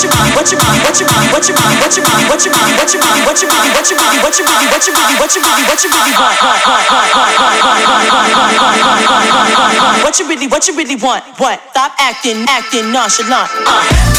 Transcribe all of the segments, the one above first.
what you want, what you want, what you want, what you want, what you want, what you want, what you want, what you want, what you want, what you want, what you want, what you want, what you want, what you really, what you really want, what? Stop acting, acting nonchalant.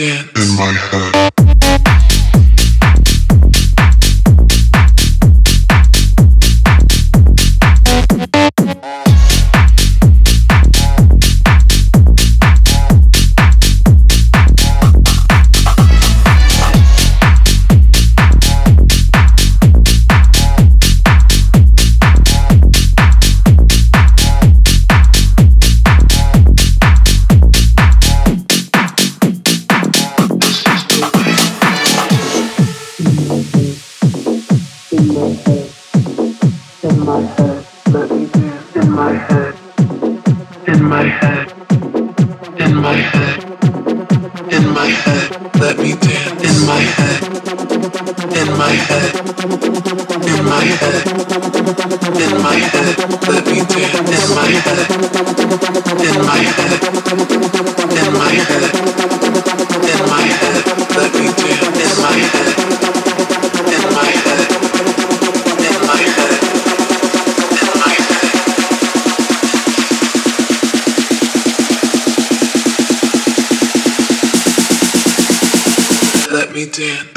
in. in my head, in my head, in my head, in my head, let me dance in my head, in my head, in my head. Yeah.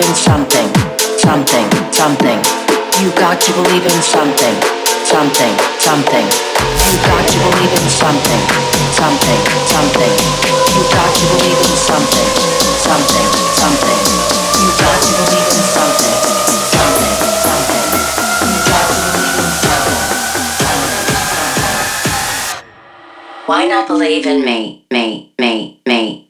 In something, something, something. You got to believe in something, something, something. You got to believe in something, something, something. You got to believe in something, something, something. You got to believe in something, something, something. You got to believe in something. Why not believe in me, me, me, me?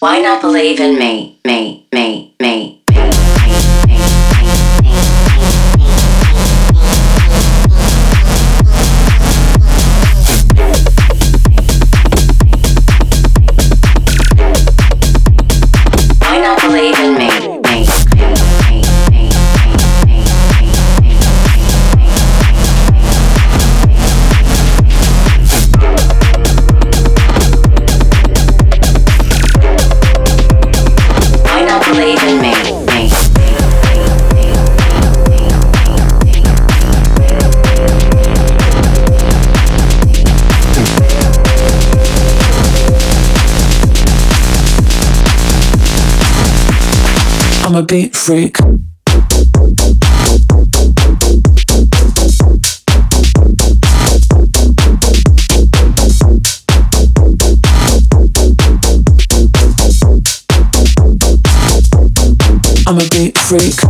Why not believe in me, beat freak. I'm a beat freak.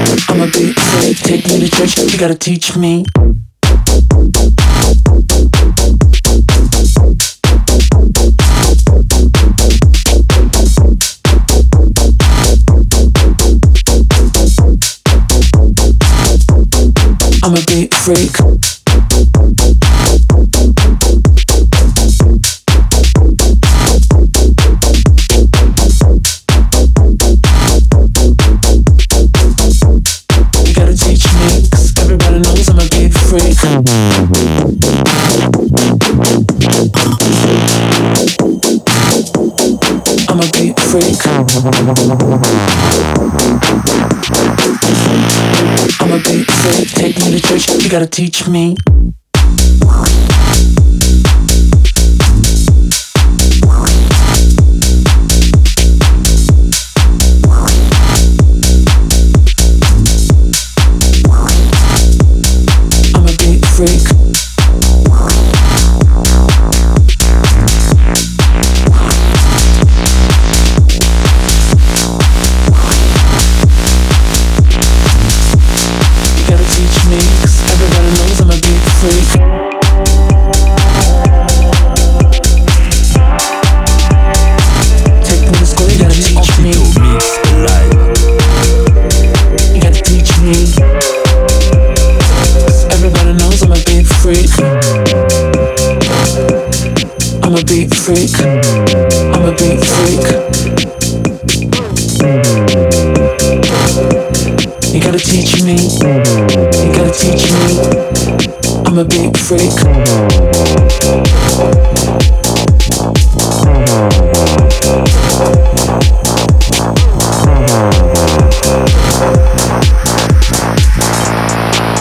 Take me to church, you gotta teach me. I'm a beat freak. I'm a beat freak. Take me to church, you gotta teach me. Freak. freak. I'm a beat freak. You gotta teach me. You gotta teach me. I'm a beat freak.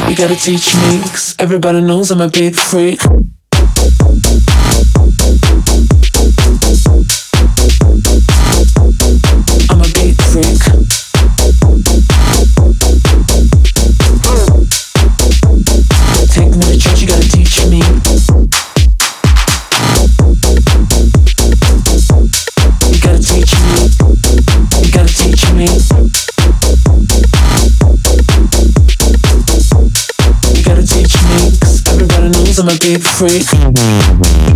You gotta teach me, cause everybody knows I'm a big freak. Knows I'm